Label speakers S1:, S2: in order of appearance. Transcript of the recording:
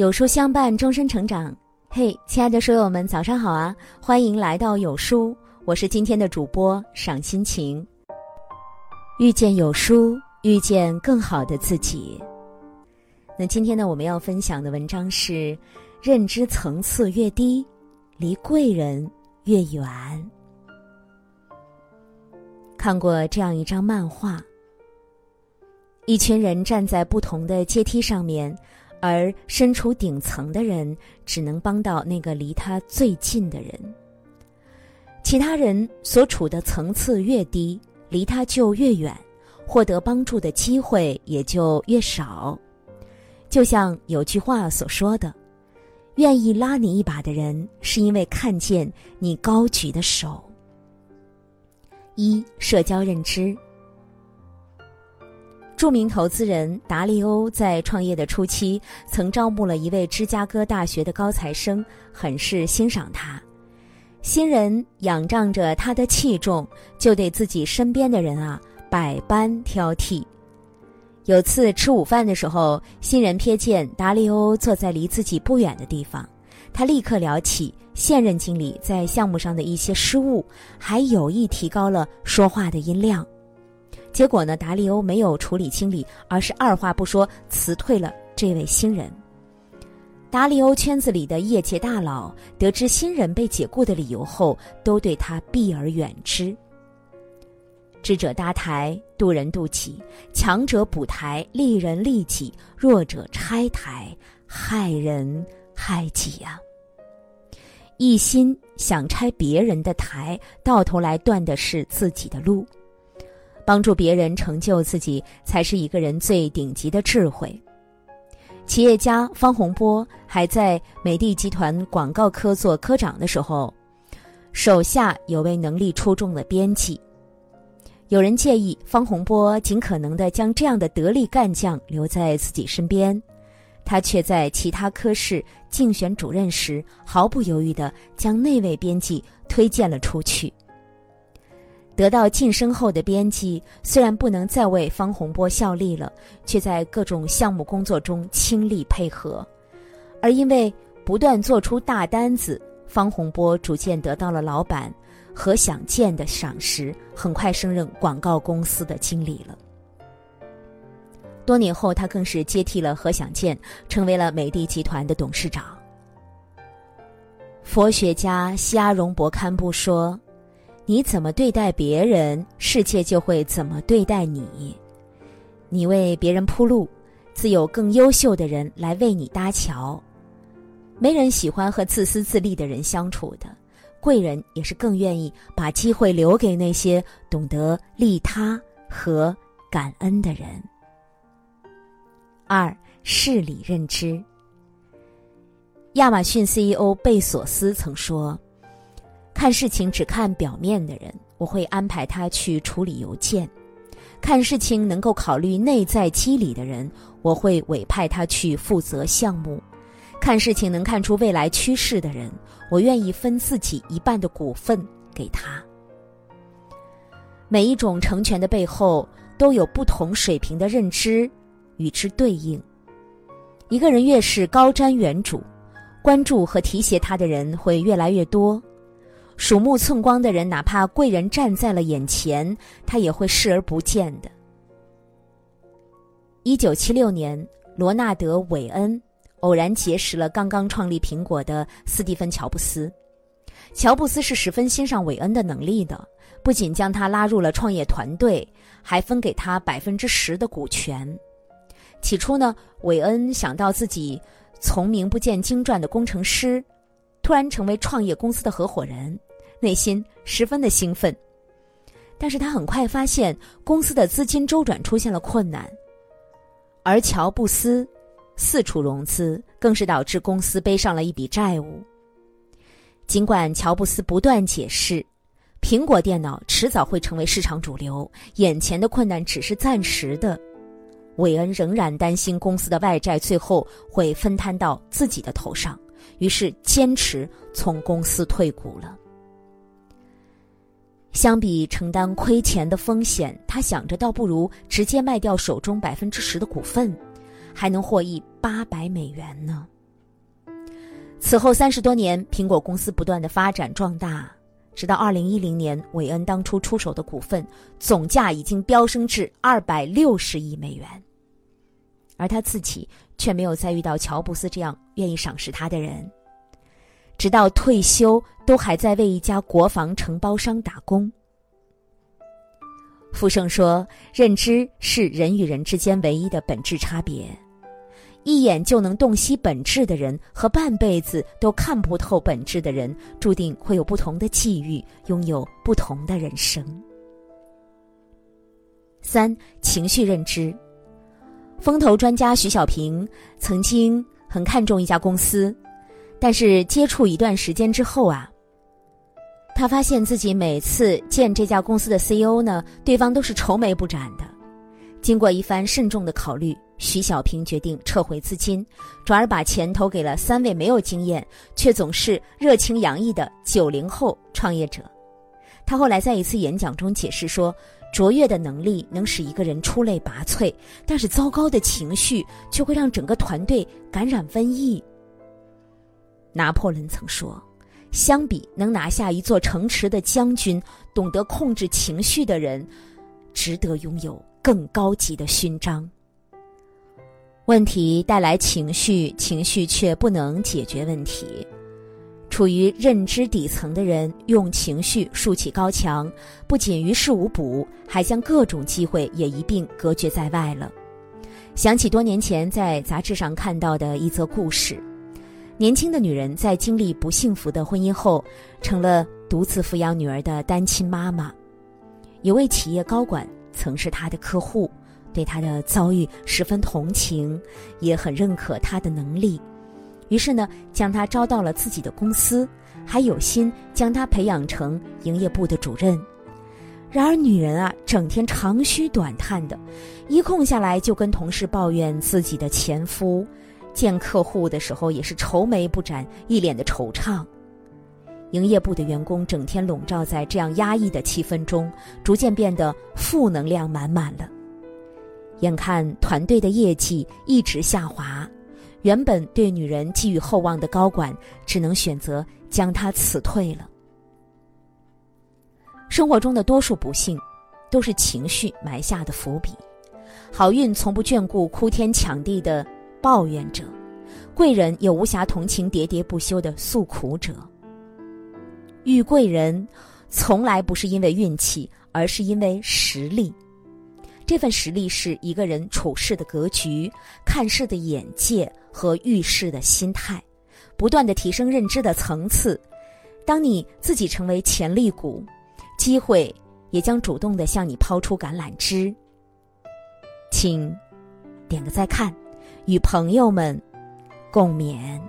S1: 有书相伴，终身成长。嘿，亲爱的书友们，早上好啊！欢迎来到有书，我是今天的主播赏心情。遇见有书，遇见更好的自己。那今天呢，我们要分享的文章是：认知层次越低，离贵人越远。看过这样一张漫画，一群人站在不同的阶梯上面。而身处顶层的人只能帮到那个离他最近的人，其他人所处的层次越低，离他就越远，获得帮助的机会也就越少。就像有句话所说的：“愿意拉你一把的人，是因为看见你高举的手。”一社交认知。著名投资人达利欧在创业的初期，曾招募了一位芝加哥大学的高材生，很是欣赏他。新人仰仗着他的器重，就对自己身边的人啊百般挑剔。有次吃午饭的时候，新人瞥见达利欧坐在离自己不远的地方，他立刻聊起现任经理在项目上的一些失误，还有意提高了说话的音量。结果呢，达利欧没有处理清理，而是二话不说辞退了这位新人。达利欧圈子里的业界大佬得知新人被解雇的理由后，都对他避而远之。智者搭台，渡人渡己；强者补台，利人利己；弱者拆台，害人害己呀！一心想拆别人的台，到头来断的是自己的路。帮助别人成就自己，才是一个人最顶级的智慧。企业家方洪波还在美的集团广告科做科长的时候，手下有位能力出众的编辑。有人建议方洪波尽可能的将这样的得力干将留在自己身边，他却在其他科室竞选主任时，毫不犹豫的将那位编辑推荐了出去。得到晋升后的编辑虽然不能再为方洪波效力了，却在各种项目工作中倾力配合，而因为不断做出大单子，方洪波逐渐得到了老板何享健的赏识，很快升任广告公司的经理了。多年后，他更是接替了何享健，成为了美的集团的董事长。佛学家西阿荣博堪布说。你怎么对待别人，世界就会怎么对待你。你为别人铺路，自有更优秀的人来为你搭桥。没人喜欢和自私自利的人相处的，贵人也是更愿意把机会留给那些懂得利他和感恩的人。二事理认知。亚马逊 CEO 贝索斯曾说。看事情只看表面的人，我会安排他去处理邮件；看事情能够考虑内在机理的人，我会委派他去负责项目；看事情能看出未来趋势的人，我愿意分自己一半的股份给他。每一种成全的背后，都有不同水平的认知与之对应。一个人越是高瞻远瞩，关注和提携他的人会越来越多。鼠目寸光的人，哪怕贵人站在了眼前，他也会视而不见的。一九七六年，罗纳德·韦恩偶然结识了刚刚创立苹果的斯蒂芬·乔布斯。乔布斯是十分欣赏韦恩的能力的，不仅将他拉入了创业团队，还分给他百分之十的股权。起初呢，韦恩想到自己从名不见经传的工程师，突然成为创业公司的合伙人。内心十分的兴奋，但是他很快发现公司的资金周转出现了困难，而乔布斯四处融资，更是导致公司背上了一笔债务。尽管乔布斯不断解释，苹果电脑迟早会成为市场主流，眼前的困难只是暂时的，韦恩仍然担心公司的外债最后会分摊到自己的头上，于是坚持从公司退股了。相比承担亏钱的风险，他想着倒不如直接卖掉手中百分之十的股份，还能获益八百美元呢。此后三十多年，苹果公司不断的发展壮大，直到二零一零年，韦恩当初出手的股份总价已经飙升至二百六十亿美元，而他自己却没有再遇到乔布斯这样愿意赏识他的人，直到退休都还在为一家国防承包商打工。傅盛说：“认知是人与人之间唯一的本质差别。”一眼就能洞悉本质的人和半辈子都看不透本质的人，注定会有不同的际遇，拥有不同的人生。三情绪认知，风投专家徐小平曾经很看重一家公司，但是接触一段时间之后啊，他发现自己每次见这家公司的 CEO 呢，对方都是愁眉不展的。经过一番慎重的考虑。徐小平决定撤回资金，转而把钱投给了三位没有经验却总是热情洋溢的九零后创业者。他后来在一次演讲中解释说：“卓越的能力能使一个人出类拔萃，但是糟糕的情绪却会让整个团队感染瘟疫。”拿破仑曾说：“相比能拿下一座城池的将军，懂得控制情绪的人，值得拥有更高级的勋章。”问题带来情绪，情绪却不能解决问题。处于认知底层的人用情绪竖起高墙，不仅于事无补，还将各种机会也一并隔绝在外了。想起多年前在杂志上看到的一则故事：年轻的女人在经历不幸福的婚姻后，成了独自抚养女儿的单亲妈妈。有位企业高管曾是她的客户。对她的遭遇十分同情，也很认可她的能力，于是呢，将她招到了自己的公司，还有心将她培养成营业部的主任。然而，女人啊，整天长吁短叹的，一空下来就跟同事抱怨自己的前夫，见客户的时候也是愁眉不展，一脸的惆怅。营业部的员工整天笼罩在这样压抑的气氛中，逐渐变得负能量满满了。眼看团队的业绩一直下滑，原本对女人寄予厚望的高管只能选择将她辞退了。生活中的多数不幸，都是情绪埋下的伏笔。好运从不眷顾哭天抢地的抱怨者，贵人也无暇同情喋喋不休的诉苦者。遇贵人，从来不是因为运气，而是因为实力。这份实力是一个人处事的格局、看事的眼界和遇事的心态，不断的提升认知的层次。当你自己成为潜力股，机会也将主动的向你抛出橄榄枝。请点个再看，与朋友们共勉。